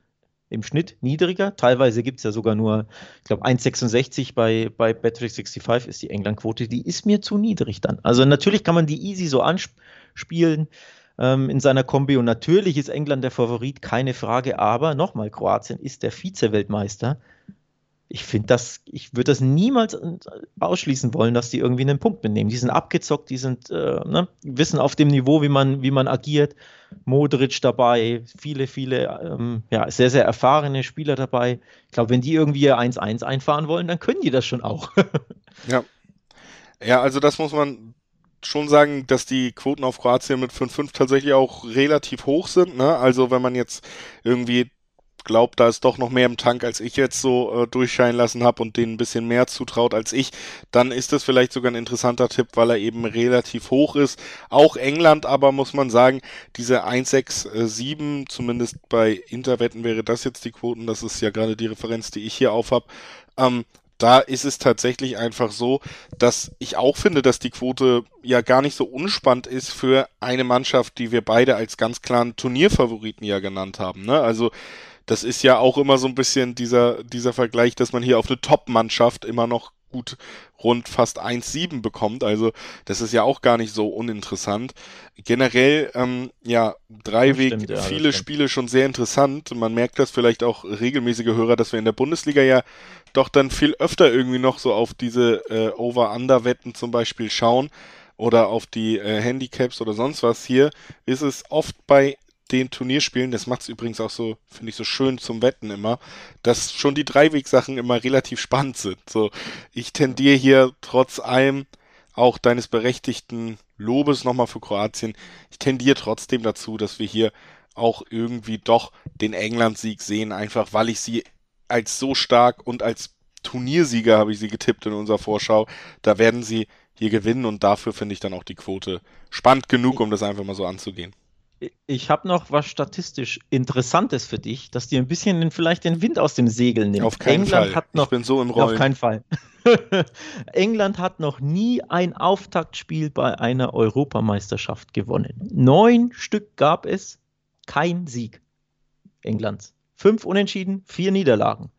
im Schnitt niedriger. Teilweise gibt es ja sogar nur, ich glaube, 1,66 bei, bei Bet365 ist die England-Quote. Die ist mir zu niedrig dann. Also natürlich kann man die easy so anspielen ähm, in seiner Kombi und natürlich ist England der Favorit, keine Frage. Aber nochmal, Kroatien ist der Vize-Weltmeister ich finde das, ich würde das niemals äh, ausschließen wollen, dass die irgendwie einen Punkt mitnehmen. Die sind abgezockt, die sind, äh, ne, wissen auf dem Niveau, wie man, wie man agiert. Modric dabei, viele, viele, ähm, ja, sehr, sehr erfahrene Spieler dabei. Ich glaube, wenn die irgendwie 1-1 einfahren wollen, dann können die das schon auch. ja. Ja, also das muss man schon sagen, dass die Quoten auf Kroatien mit 5-5 tatsächlich auch relativ hoch sind. Ne? Also wenn man jetzt irgendwie glaubt, da ist doch noch mehr im Tank, als ich jetzt so äh, durchscheinen lassen habe und denen ein bisschen mehr zutraut als ich, dann ist das vielleicht sogar ein interessanter Tipp, weil er eben relativ hoch ist. Auch England aber muss man sagen, diese 1,67, zumindest bei Interwetten wäre das jetzt die Quoten, das ist ja gerade die Referenz, die ich hier auf habe, ähm, da ist es tatsächlich einfach so, dass ich auch finde, dass die Quote ja gar nicht so unspannend ist für eine Mannschaft, die wir beide als ganz klaren Turnierfavoriten ja genannt haben. Ne? Also das ist ja auch immer so ein bisschen dieser, dieser Vergleich, dass man hier auf eine Top-Mannschaft immer noch gut rund fast 1,7 bekommt. Also das ist ja auch gar nicht so uninteressant. Generell, ähm, ja, Dreiweg, stimmt, ja, viele Spiele schon sehr interessant. Man merkt das vielleicht auch regelmäßige Hörer, dass wir in der Bundesliga ja doch dann viel öfter irgendwie noch so auf diese äh, Over-Under-Wetten zum Beispiel schauen oder auf die äh, Handicaps oder sonst was. Hier ist es oft bei den Turnierspielen, das macht es übrigens auch so, finde ich, so schön zum Wetten immer, dass schon die Dreiwegsachen immer relativ spannend sind. So, ich tendiere hier trotz allem auch deines berechtigten Lobes nochmal für Kroatien, ich tendiere trotzdem dazu, dass wir hier auch irgendwie doch den England-Sieg sehen, einfach weil ich sie als so stark und als Turniersieger habe ich sie getippt in unserer Vorschau. Da werden sie hier gewinnen und dafür finde ich dann auch die Quote spannend genug, um das einfach mal so anzugehen ich habe noch was statistisch Interessantes für dich, dass dir ein bisschen den, vielleicht den Wind aus dem Segel nimmt. Auf keinen England Fall. Hat noch, ich bin so im Rollen. Auf keinen Fall. England hat noch nie ein Auftaktspiel bei einer Europameisterschaft gewonnen. Neun Stück gab es, kein Sieg Englands. Fünf Unentschieden, vier Niederlagen.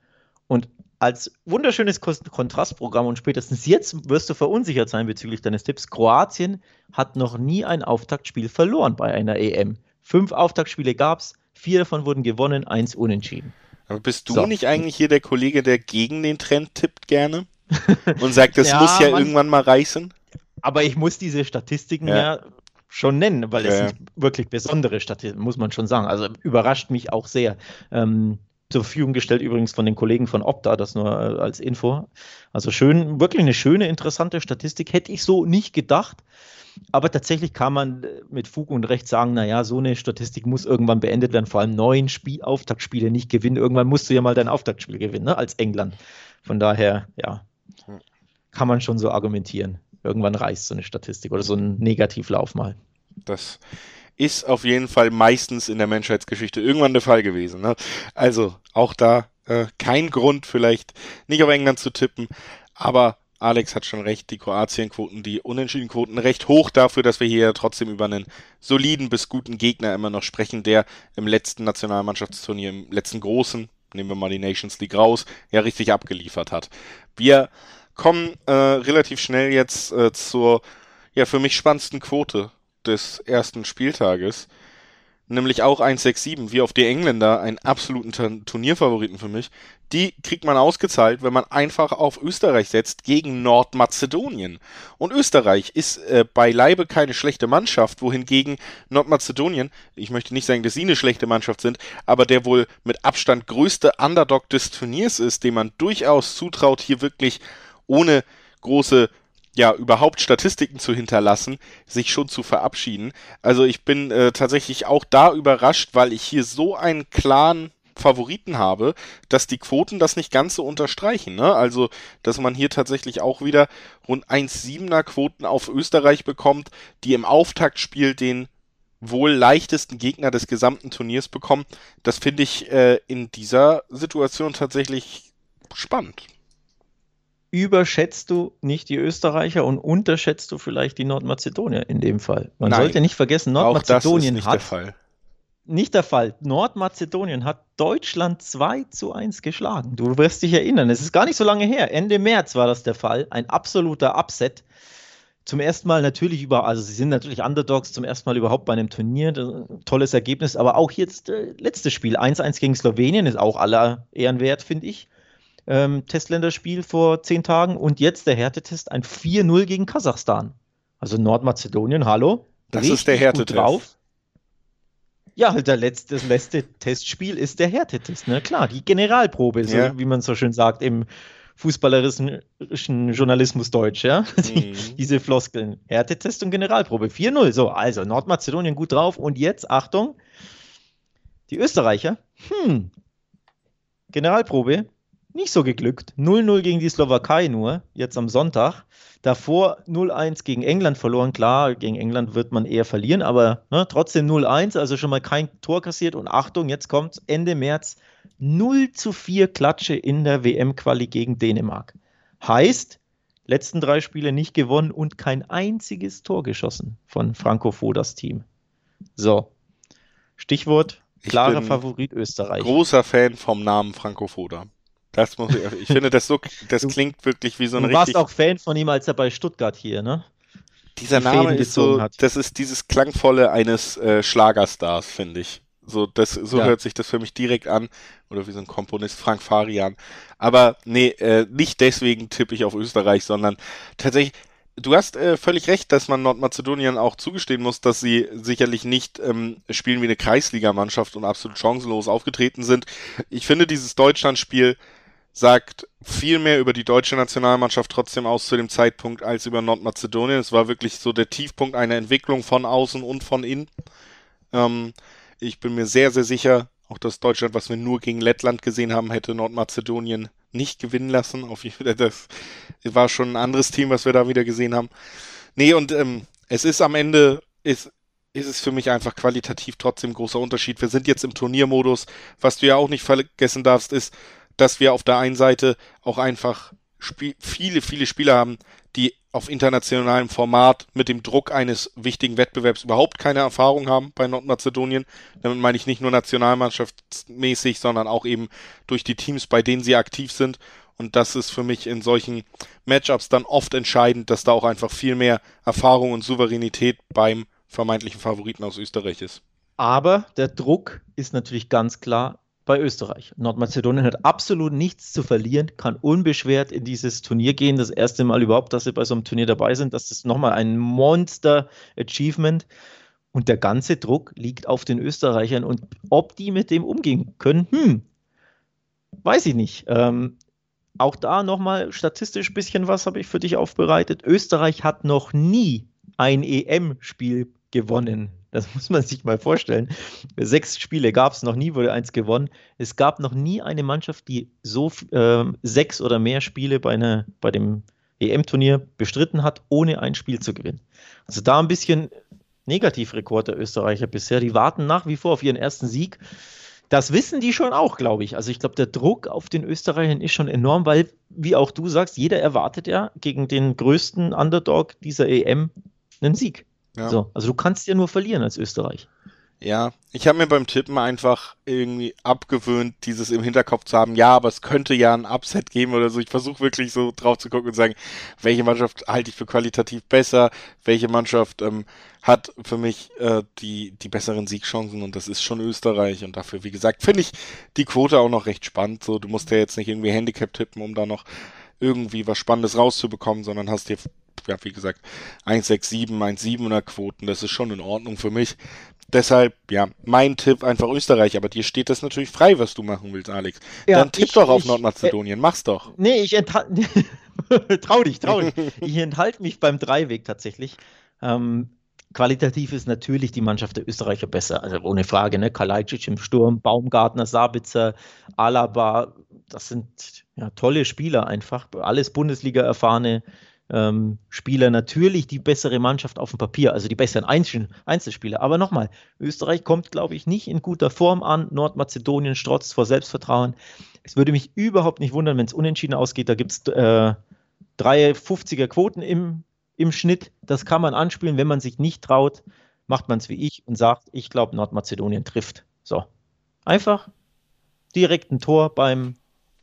Und als wunderschönes Kontrastprogramm und spätestens jetzt wirst du verunsichert sein bezüglich deines Tipps. Kroatien hat noch nie ein Auftaktspiel verloren bei einer EM. Fünf Auftaktspiele gab es, vier davon wurden gewonnen, eins unentschieden. Aber bist du so. nicht eigentlich hier der Kollege, der gegen den Trend tippt gerne? Und sagt, das ja, muss ja man, irgendwann mal reißen? Aber ich muss diese Statistiken ja, ja schon nennen, weil es ja, sind wirklich besondere Statistiken, muss man schon sagen. Also überrascht mich auch sehr. Ähm, zur Verfügung gestellt, übrigens von den Kollegen von Opta, das nur äh, als Info. Also schön, wirklich eine schöne, interessante Statistik. Hätte ich so nicht gedacht. Aber tatsächlich kann man äh, mit Fug und Recht sagen, naja, so eine Statistik muss irgendwann beendet werden, vor allem neun Spiel Auftaktspiele nicht gewinnen. Irgendwann musst du ja mal dein Auftaktspiel gewinnen, ne, als England. Von daher, ja, kann man schon so argumentieren. Irgendwann reißt so eine Statistik oder so ein Negativlauf mal. Das ist auf jeden Fall meistens in der Menschheitsgeschichte irgendwann der Fall gewesen. Ne? Also auch da äh, kein Grund vielleicht nicht auf England zu tippen, aber Alex hat schon recht, die Kroatienquoten, die Unentschiedenquoten recht hoch dafür, dass wir hier trotzdem über einen soliden bis guten Gegner immer noch sprechen, der im letzten Nationalmannschaftsturnier, im letzten großen, nehmen wir mal die Nations League raus, ja richtig abgeliefert hat. Wir kommen äh, relativ schnell jetzt äh, zur ja für mich spannendsten Quote des ersten Spieltages, nämlich auch 167, wie auf die Engländer, einen absoluten Turnierfavoriten für mich, die kriegt man ausgezahlt, wenn man einfach auf Österreich setzt gegen Nordmazedonien. Und Österreich ist äh, beileibe keine schlechte Mannschaft, wohingegen Nordmazedonien, ich möchte nicht sagen, dass sie eine schlechte Mannschaft sind, aber der wohl mit Abstand größte Underdog des Turniers ist, dem man durchaus zutraut, hier wirklich ohne große ja, überhaupt Statistiken zu hinterlassen, sich schon zu verabschieden. Also ich bin äh, tatsächlich auch da überrascht, weil ich hier so einen klaren Favoriten habe, dass die Quoten das nicht ganz so unterstreichen. Ne? Also, dass man hier tatsächlich auch wieder rund 1,7er Quoten auf Österreich bekommt, die im Auftaktspiel den wohl leichtesten Gegner des gesamten Turniers bekommen. Das finde ich äh, in dieser Situation tatsächlich spannend. Überschätzt du nicht die Österreicher und unterschätzt du vielleicht die Nordmazedonier in dem Fall. Man Nein, sollte nicht vergessen, Nordmazedonien nicht hat der Fall. nicht der Fall. Nordmazedonien hat Deutschland 2 zu 1 geschlagen. Du wirst dich erinnern, es ist gar nicht so lange her. Ende März war das der Fall. Ein absoluter Upset. Zum ersten Mal natürlich über, also sie sind natürlich Underdogs zum ersten Mal überhaupt bei einem Turnier. Tolles Ergebnis, aber auch jetzt äh, letztes Spiel, 1-1 gegen Slowenien, ist auch aller Ehrenwert, finde ich ähm, Testländerspiel vor zehn Tagen und jetzt der Härtetest ein 4-0 gegen Kasachstan. Also Nordmazedonien, hallo. Das ist der Härtetest. Ja, halt der letzte, das letzte Testspiel ist der Härtetest. Ne? Klar, die Generalprobe, so, ja. wie man so schön sagt im fußballerischen Journalismus Deutsch, ja. Mhm. diese Floskeln. Härtetest und Generalprobe. 4-0. So, also Nordmazedonien gut drauf. Und jetzt, Achtung, die Österreicher. Hm. Generalprobe nicht so geglückt. 0-0 gegen die Slowakei nur, jetzt am Sonntag. Davor 0-1 gegen England verloren. Klar, gegen England wird man eher verlieren, aber ne, trotzdem 0-1, also schon mal kein Tor kassiert. Und Achtung, jetzt kommt Ende März 0 zu 4 Klatsche in der WM-Quali gegen Dänemark. Heißt, letzten drei Spiele nicht gewonnen und kein einziges Tor geschossen von Franco Fodas Team. So, Stichwort klarer Favorit Österreich. Großer Fan vom Namen Franco Foda. Das muss ich, ich finde, das so, das klingt wirklich wie so ein richtig. Du warst auch Fan von ihm, als er bei Stuttgart hier, ne? Dieser Die Name ist so, hat. das ist dieses klangvolle eines äh, Schlagerstars, finde ich. So, das, so ja. hört sich das für mich direkt an. Oder wie so ein Komponist, Frank Farian. Aber nee, äh, nicht deswegen tippe ich auf Österreich, sondern tatsächlich, du hast äh, völlig recht, dass man Nordmazedonien auch zugestehen muss, dass sie sicherlich nicht ähm, spielen wie eine Kreisligamannschaft und absolut chancenlos aufgetreten sind. Ich finde dieses Deutschlandspiel sagt viel mehr über die deutsche Nationalmannschaft trotzdem aus zu dem Zeitpunkt als über Nordmazedonien. Es war wirklich so der Tiefpunkt einer Entwicklung von außen und von innen. Ähm, ich bin mir sehr, sehr sicher, auch dass Deutschland, was wir nur gegen Lettland gesehen haben, hätte Nordmazedonien nicht gewinnen lassen. Auf das war schon ein anderes Team, was wir da wieder gesehen haben. Nee, und ähm, es ist am Ende, ist, ist es für mich einfach qualitativ trotzdem großer Unterschied. Wir sind jetzt im Turniermodus. Was du ja auch nicht vergessen darfst, ist, dass wir auf der einen Seite auch einfach viele, viele Spieler haben, die auf internationalem Format mit dem Druck eines wichtigen Wettbewerbs überhaupt keine Erfahrung haben bei Nordmazedonien. Damit meine ich nicht nur nationalmannschaftsmäßig, sondern auch eben durch die Teams, bei denen sie aktiv sind. Und das ist für mich in solchen Matchups dann oft entscheidend, dass da auch einfach viel mehr Erfahrung und Souveränität beim vermeintlichen Favoriten aus Österreich ist. Aber der Druck ist natürlich ganz klar bei Österreich. Nordmazedonien hat absolut nichts zu verlieren, kann unbeschwert in dieses Turnier gehen. Das erste Mal überhaupt, dass sie bei so einem Turnier dabei sind. Das ist nochmal ein Monster-Achievement. Und der ganze Druck liegt auf den Österreichern. Und ob die mit dem umgehen können, hm, weiß ich nicht. Ähm, auch da nochmal statistisch ein bisschen was habe ich für dich aufbereitet. Österreich hat noch nie ein EM-Spiel gewonnen. Das muss man sich mal vorstellen. Sechs Spiele gab es noch nie, wurde eins gewonnen. Es gab noch nie eine Mannschaft, die so äh, sechs oder mehr Spiele bei, einer, bei dem EM-Turnier bestritten hat, ohne ein Spiel zu gewinnen. Also da ein bisschen Negativrekord der Österreicher bisher. Die warten nach wie vor auf ihren ersten Sieg. Das wissen die schon auch, glaube ich. Also ich glaube, der Druck auf den Österreichern ist schon enorm, weil, wie auch du sagst, jeder erwartet ja gegen den größten Underdog dieser EM einen Sieg. Ja. So, also du kannst ja nur verlieren als Österreich. Ja, ich habe mir beim Tippen einfach irgendwie abgewöhnt, dieses im Hinterkopf zu haben, ja, aber es könnte ja ein Upset geben oder so. Ich versuche wirklich so drauf zu gucken und sagen, welche Mannschaft halte ich für qualitativ besser, welche Mannschaft ähm, hat für mich äh, die, die besseren Siegchancen und das ist schon Österreich und dafür, wie gesagt, finde ich die Quote auch noch recht spannend. So, du musst ja jetzt nicht irgendwie Handicap tippen, um da noch irgendwie was Spannendes rauszubekommen, sondern hast dir ja, wie gesagt, 1,67, 1,7er Quoten, das ist schon in Ordnung für mich. Deshalb, ja, mein Tipp einfach Österreich, aber dir steht das natürlich frei, was du machen willst, Alex. Ja, Dann tipp ich, doch auf ich, Nordmazedonien, äh, mach's doch. Nee, ich enthalte, trau dich, trau dich. ich enthalte mich beim Dreiweg tatsächlich. Ähm, qualitativ ist natürlich die Mannschaft der Österreicher besser, also ohne Frage, ne? Kalajdzic im Sturm, Baumgartner, Sabitzer, Alaba, das sind ja tolle Spieler einfach, alles Bundesliga erfahrene ähm, Spieler natürlich die bessere Mannschaft auf dem Papier, also die besseren Einzel Einzelspieler. Aber nochmal, Österreich kommt, glaube ich, nicht in guter Form an. Nordmazedonien strotzt vor Selbstvertrauen. Es würde mich überhaupt nicht wundern, wenn es unentschieden ausgeht. Da gibt es äh, 3,50er Quoten im, im Schnitt. Das kann man anspielen. Wenn man sich nicht traut, macht man es wie ich und sagt, ich glaube, Nordmazedonien trifft. So. Einfach direkt ein Tor beim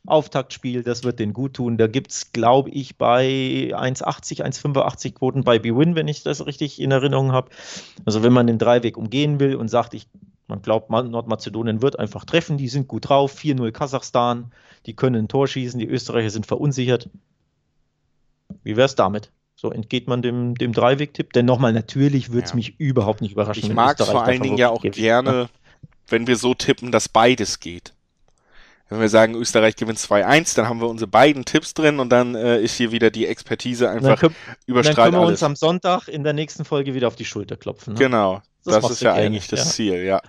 Auftaktspiel, das wird den gut tun. Da gibt es, glaube ich, bei 1,80, 1,85 Quoten bei BWin, wenn ich das richtig in Erinnerung habe. Also wenn man den Dreiweg umgehen will und sagt, ich, man glaubt, Nordmazedonien wird einfach treffen, die sind gut drauf, 4-0 Kasachstan, die können ein Tor schießen, die Österreicher sind verunsichert. Wie wäre es damit? So entgeht man dem, dem Dreiweg-Tipp. Denn nochmal, natürlich würde es ja. mich überhaupt nicht überraschen. Ich mag es vor allen Dingen ja auch gibt. gerne, wenn wir so tippen, dass beides geht. Wenn wir sagen, Österreich gewinnt 2-1, dann haben wir unsere beiden Tipps drin und dann äh, ist hier wieder die Expertise einfach dann überstrahlt Dann können wir uns am Sonntag in der nächsten Folge wieder auf die Schulter klopfen. Ne? Genau, das, das ist ja eigentlich das ja. Ziel, ja.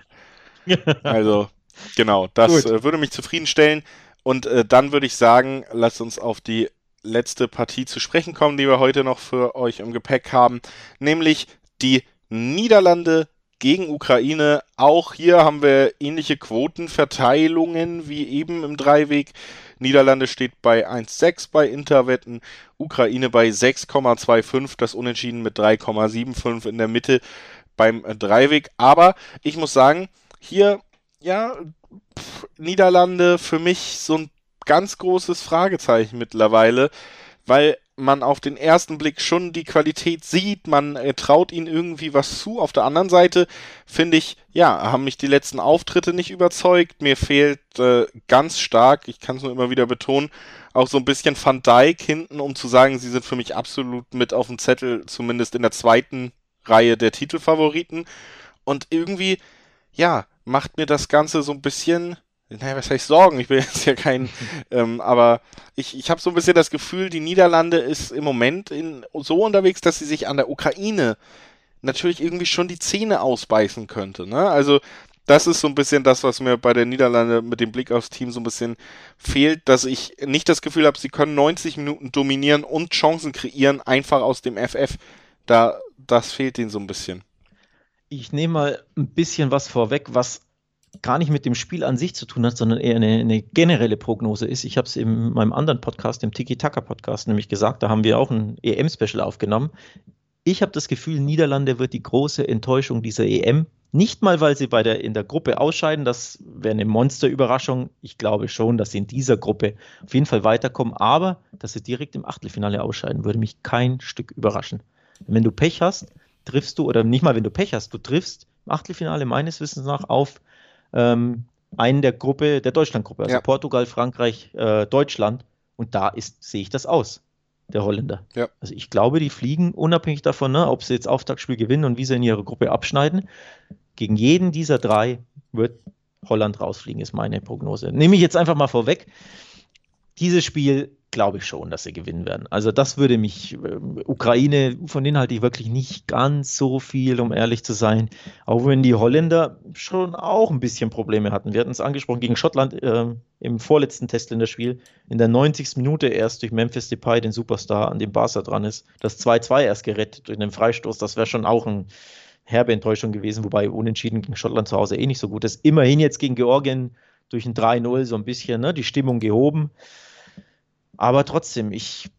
also, genau, das äh, würde mich zufriedenstellen. Und äh, dann würde ich sagen, lasst uns auf die letzte Partie zu sprechen kommen, die wir heute noch für euch im Gepäck haben, nämlich die Niederlande gegen Ukraine. Auch hier haben wir ähnliche Quotenverteilungen wie eben im Dreiweg. Niederlande steht bei 1,6 bei Interwetten, Ukraine bei 6,25, das Unentschieden mit 3,75 in der Mitte beim Dreiweg. Aber ich muss sagen, hier, ja, pff, Niederlande für mich so ein ganz großes Fragezeichen mittlerweile, weil man auf den ersten Blick schon die Qualität sieht, man äh, traut ihnen irgendwie was zu. Auf der anderen Seite finde ich, ja, haben mich die letzten Auftritte nicht überzeugt. Mir fehlt äh, ganz stark, ich kann es nur immer wieder betonen, auch so ein bisschen Van Dijk hinten, um zu sagen, sie sind für mich absolut mit auf dem Zettel, zumindest in der zweiten Reihe der Titelfavoriten. Und irgendwie, ja, macht mir das Ganze so ein bisschen naja, was heißt Sorgen? Ich will jetzt ja kein, ähm, aber ich, ich habe so ein bisschen das Gefühl, die Niederlande ist im Moment in, so unterwegs, dass sie sich an der Ukraine natürlich irgendwie schon die Zähne ausbeißen könnte. Ne? Also das ist so ein bisschen das, was mir bei der Niederlande mit dem Blick aufs Team so ein bisschen fehlt, dass ich nicht das Gefühl habe, sie können 90 Minuten dominieren und Chancen kreieren, einfach aus dem FF. Da, das fehlt ihnen so ein bisschen. Ich nehme mal ein bisschen was vorweg, was gar nicht mit dem Spiel an sich zu tun hat, sondern eher eine, eine generelle Prognose ist. Ich habe es in meinem anderen Podcast, dem Tiki-Taka-Podcast, nämlich gesagt, da haben wir auch ein EM-Special aufgenommen. Ich habe das Gefühl, Niederlande wird die große Enttäuschung dieser EM. Nicht mal, weil sie bei der, in der Gruppe ausscheiden, das wäre eine Monsterüberraschung. Ich glaube schon, dass sie in dieser Gruppe auf jeden Fall weiterkommen, aber dass sie direkt im Achtelfinale ausscheiden, würde mich kein Stück überraschen. Wenn du Pech hast, triffst du, oder nicht mal wenn du Pech hast, du triffst im Achtelfinale meines Wissens nach auf ähm, einen der Gruppe, der Deutschlandgruppe, also ja. Portugal, Frankreich, äh, Deutschland. Und da ist, sehe ich das aus, der Holländer. Ja. Also ich glaube, die fliegen unabhängig davon, ne, ob sie jetzt Auftaktspiel gewinnen und wie sie in ihre Gruppe abschneiden. Gegen jeden dieser drei wird Holland rausfliegen, ist meine Prognose. Nehme ich jetzt einfach mal vorweg. Dieses Spiel glaube ich schon, dass sie gewinnen werden. Also das würde mich, äh, Ukraine, von denen halte ich wirklich nicht ganz so viel, um ehrlich zu sein. Auch wenn die Holländer schon auch ein bisschen Probleme hatten. Wir hatten es angesprochen gegen Schottland äh, im vorletzten Testländerspiel. In der 90. Minute erst durch Memphis Depay, den Superstar, an dem Barca dran ist. Das 2-2 erst gerettet durch den Freistoß. Das wäre schon auch ein herbe Enttäuschung gewesen, wobei unentschieden gegen Schottland zu Hause eh nicht so gut ist. Immerhin jetzt gegen Georgien durch ein 3-0 so ein bisschen ne, die Stimmung gehoben. Aber trotzdem, ich,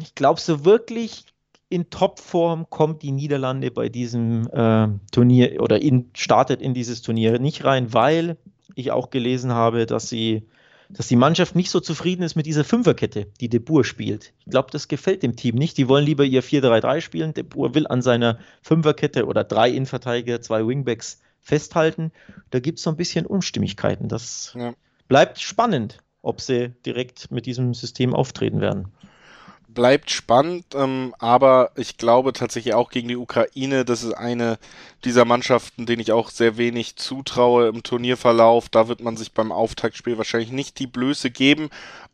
ich glaube, so wirklich in Topform kommt die Niederlande bei diesem äh, Turnier oder in, startet in dieses Turnier nicht rein, weil ich auch gelesen habe, dass sie dass die Mannschaft nicht so zufrieden ist mit dieser Fünferkette, die De Boer spielt. Ich glaube, das gefällt dem Team nicht. Die wollen lieber ihr 4-3-3 spielen. De Boer will an seiner Fünferkette oder drei Innenverteidiger, zwei Wingbacks festhalten. Da gibt es so ein bisschen Unstimmigkeiten. Das ja. bleibt spannend ob sie direkt mit diesem System auftreten werden bleibt spannend, ähm, aber ich glaube tatsächlich auch gegen die Ukraine, das ist eine dieser Mannschaften, denen ich auch sehr wenig zutraue im Turnierverlauf. Da wird man sich beim Auftaktspiel wahrscheinlich nicht die Blöße geben.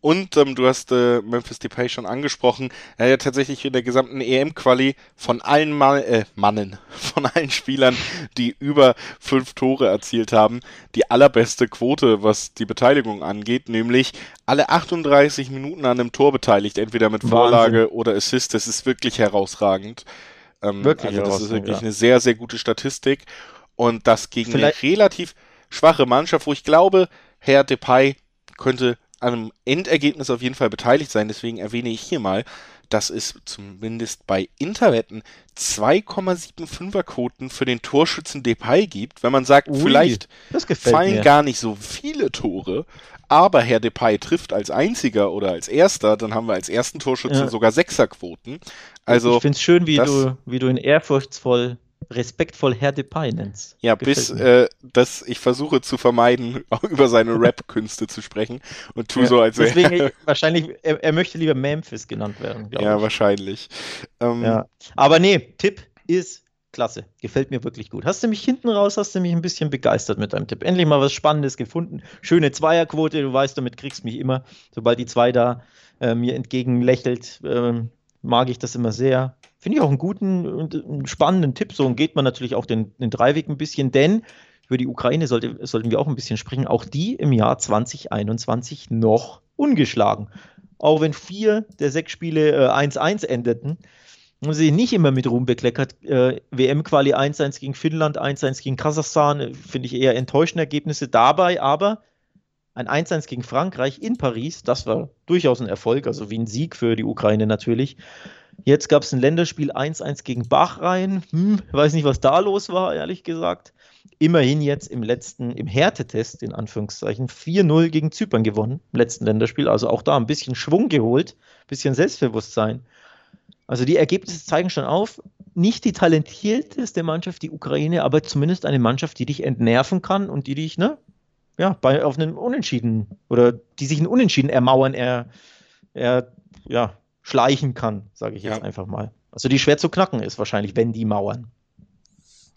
Und ähm, du hast äh, Memphis Depay schon angesprochen. Er hat ja tatsächlich in der gesamten EM-Quali von allen Mann, äh, Mannen, von allen Spielern, die über fünf Tore erzielt haben, die allerbeste Quote, was die Beteiligung angeht, nämlich alle 38 Minuten an einem Tor beteiligt, entweder mit Vorlage Wahnsinn. oder Assist. Das ist wirklich herausragend. Ähm, wirklich also das ist wirklich ja. eine sehr, sehr gute Statistik. Und das gegen Vielleicht eine relativ schwache Mannschaft, wo ich glaube, Herr Depay könnte am Endergebnis auf jeden Fall beteiligt sein. Deswegen erwähne ich hier mal, dass es zumindest bei Interwetten 2,75er Quoten für den Torschützen Depay gibt. Wenn man sagt, Ui, vielleicht fallen mir. gar nicht so viele Tore, aber Herr Depay trifft als einziger oder als erster, dann haben wir als ersten Torschütze ja. sogar Sechserquoten. Also ich finde es schön, wie du, wie du ihn ehrfurchtsvoll respektvoll Herr Depay nennst. Ja, bis äh, dass ich versuche zu vermeiden, über seine Rap-Künste zu sprechen und tu ja, so, als wäre Deswegen wahrscheinlich, er, er, möchte lieber Memphis genannt werden. Ja, ich. wahrscheinlich. Ähm, ja. Aber nee, Tipp ist klasse. Gefällt mir wirklich gut. Hast du mich hinten raus, hast du mich ein bisschen begeistert mit deinem Tipp. Endlich mal was Spannendes gefunden. Schöne Zweierquote, du weißt, damit kriegst du mich immer. Sobald die zwei da äh, mir entgegen lächelt, äh, mag ich das immer sehr. Finde ich auch einen guten und spannenden Tipp. So geht man natürlich auch den, den Dreiweg ein bisschen, denn über die Ukraine sollte, sollten wir auch ein bisschen sprechen. Auch die im Jahr 2021 noch ungeschlagen. Auch wenn vier der sechs Spiele 1-1 äh, endeten, haben sie nicht immer mit Ruhm bekleckert. Äh, WM-Quali 1-1 gegen Finnland, 1-1 gegen Kasachstan, äh, finde ich eher enttäuschende Ergebnisse dabei, aber ein 1-1 gegen Frankreich in Paris, das war durchaus ein Erfolg, also wie ein Sieg für die Ukraine natürlich. Jetzt gab es ein Länderspiel 1-1 gegen Bachrhein. Hm, weiß nicht, was da los war, ehrlich gesagt. Immerhin jetzt im letzten, im Härtetest, in Anführungszeichen, 4-0 gegen Zypern gewonnen, im letzten Länderspiel. Also auch da ein bisschen Schwung geholt, ein bisschen Selbstbewusstsein. Also die Ergebnisse zeigen schon auf, nicht die talentierteste Mannschaft, die Ukraine, aber zumindest eine Mannschaft, die dich entnerven kann und die dich, ne, ja, bei, auf einen Unentschieden oder die sich einen Unentschieden ermauern, er, er, ja, schleichen kann, sage ich jetzt ja. einfach mal. Also die schwer zu knacken ist wahrscheinlich, wenn die mauern.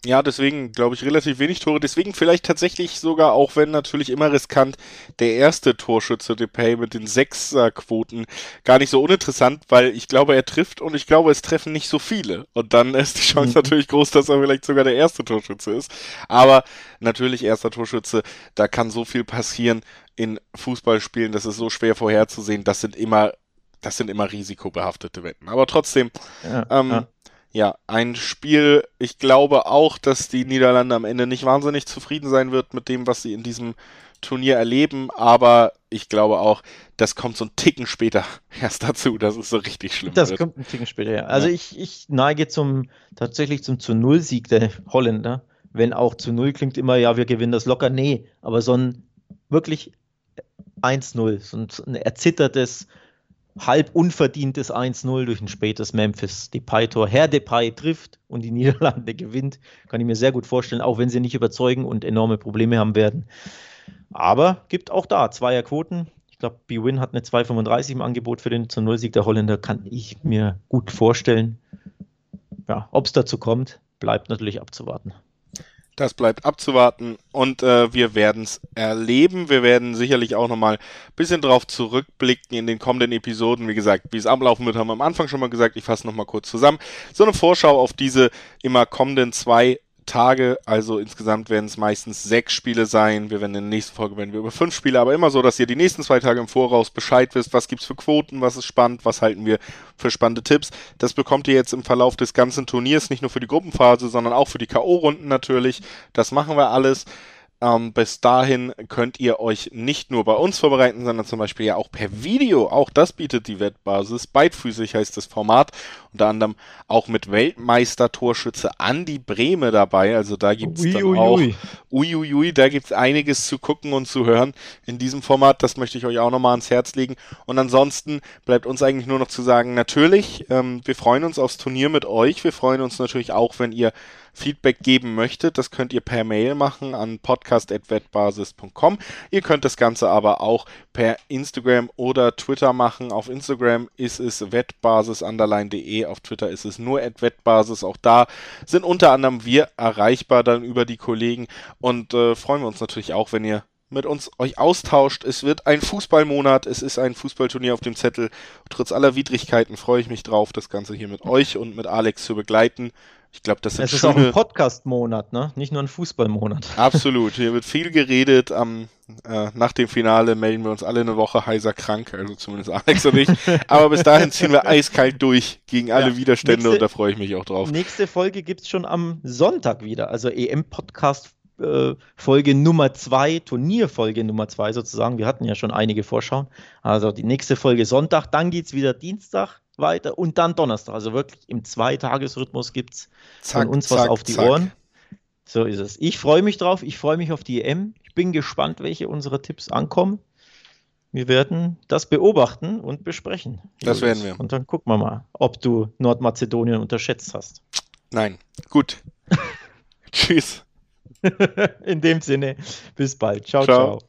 Ja, deswegen glaube ich relativ wenig Tore. Deswegen vielleicht tatsächlich sogar, auch wenn natürlich immer riskant, der erste Torschütze Depay mit den Sechserquoten gar nicht so uninteressant, weil ich glaube, er trifft und ich glaube, es treffen nicht so viele. Und dann ist die Chance mhm. natürlich groß, dass er vielleicht sogar der erste Torschütze ist. Aber natürlich erster Torschütze, da kann so viel passieren in Fußballspielen, das ist so schwer vorherzusehen. Das sind immer das sind immer risikobehaftete Wetten. Aber trotzdem, ja, ähm, ja. ja, ein Spiel, ich glaube auch, dass die Niederlande am Ende nicht wahnsinnig zufrieden sein wird mit dem, was sie in diesem Turnier erleben, aber ich glaube auch, das kommt so ein Ticken später erst dazu, dass es so richtig schlimm das wird. Das kommt ein Ticken später, ja. Also ja. Ich, ich neige zum, tatsächlich zum zu Null-Sieg der Holländer, wenn auch zu Null klingt immer, ja, wir gewinnen das locker. Nee, aber so ein wirklich 1-0, so ein erzittertes, halb unverdientes 1-0 durch ein spätes Memphis Depay-Tor. Herr Depay trifft und die Niederlande gewinnt. Kann ich mir sehr gut vorstellen, auch wenn sie nicht überzeugen und enorme Probleme haben werden. Aber gibt auch da Zweierquoten. Ich glaube, B-Win hat eine 2,35 im Angebot für den zu Null-Sieg der Holländer. Kann ich mir gut vorstellen. Ja, ob es dazu kommt, bleibt natürlich abzuwarten. Das bleibt abzuwarten und äh, wir werden es erleben. Wir werden sicherlich auch nochmal ein bisschen drauf zurückblicken in den kommenden Episoden. Wie gesagt, wie es ablaufen wird, haben wir am Anfang schon mal gesagt. Ich fasse nochmal kurz zusammen. So eine Vorschau auf diese immer kommenden zwei Tage, also insgesamt werden es meistens sechs Spiele sein. Wir werden in der nächsten Folge werden wir über fünf Spiele, aber immer so, dass ihr die nächsten zwei Tage im Voraus Bescheid wisst, was gibt's für Quoten, was ist spannend, was halten wir für spannende Tipps. Das bekommt ihr jetzt im Verlauf des ganzen Turniers, nicht nur für die Gruppenphase, sondern auch für die K.O.-Runden natürlich. Das machen wir alles. Ähm, bis dahin könnt ihr euch nicht nur bei uns vorbereiten, sondern zum Beispiel ja auch per Video. Auch das bietet die Wettbasis. Beidfüßig heißt das Format. Unter anderem auch mit Weltmeister-Torschütze Andi Brehme dabei. Also da gibt es dann ui, auch uiuiui, ui, da gibt es einiges zu gucken und zu hören in diesem Format. Das möchte ich euch auch nochmal ans Herz legen. Und ansonsten bleibt uns eigentlich nur noch zu sagen, natürlich, ähm, wir freuen uns aufs Turnier mit euch. Wir freuen uns natürlich auch, wenn ihr Feedback geben möchtet, das könnt ihr per Mail machen an podcast.wettbasis.com. Ihr könnt das Ganze aber auch per Instagram oder Twitter machen. Auf Instagram ist es wettbasis.de, auf Twitter ist es nur wettbasis. Auch da sind unter anderem wir erreichbar dann über die Kollegen und äh, freuen wir uns natürlich auch, wenn ihr mit uns euch austauscht. Es wird ein Fußballmonat, es ist ein Fußballturnier auf dem Zettel. Trotz aller Widrigkeiten freue ich mich drauf, das Ganze hier mit euch und mit Alex zu begleiten. Ich glaube, das sind Es ist schöne... auch ein Podcast-Monat, ne? Nicht nur ein Fußballmonat. Absolut. Hier wird viel geredet. Am, äh, nach dem Finale melden wir uns alle eine Woche heiser krank, also zumindest Alex und ich. Aber bis dahin ziehen wir eiskalt durch gegen alle ja. Widerstände nächste, und da freue ich mich auch drauf. Nächste Folge gibt es schon am Sonntag wieder, also EM-Podcast äh, Folge Nummer zwei, Turnierfolge Nummer zwei sozusagen. Wir hatten ja schon einige Vorschauen. Also die nächste Folge Sonntag, dann geht es wieder Dienstag weiter und dann Donnerstag. Also wirklich im Zweitagesrhythmus gibt es von uns was auf die zack. Ohren. So ist es. Ich freue mich drauf. Ich freue mich auf die EM. Ich bin gespannt, welche unserer Tipps ankommen. Wir werden das beobachten und besprechen. Das werden wir. Und dann gucken wir mal, ob du Nordmazedonien unterschätzt hast. Nein. Gut. Tschüss. In dem Sinne, bis bald. ciao. ciao. ciao.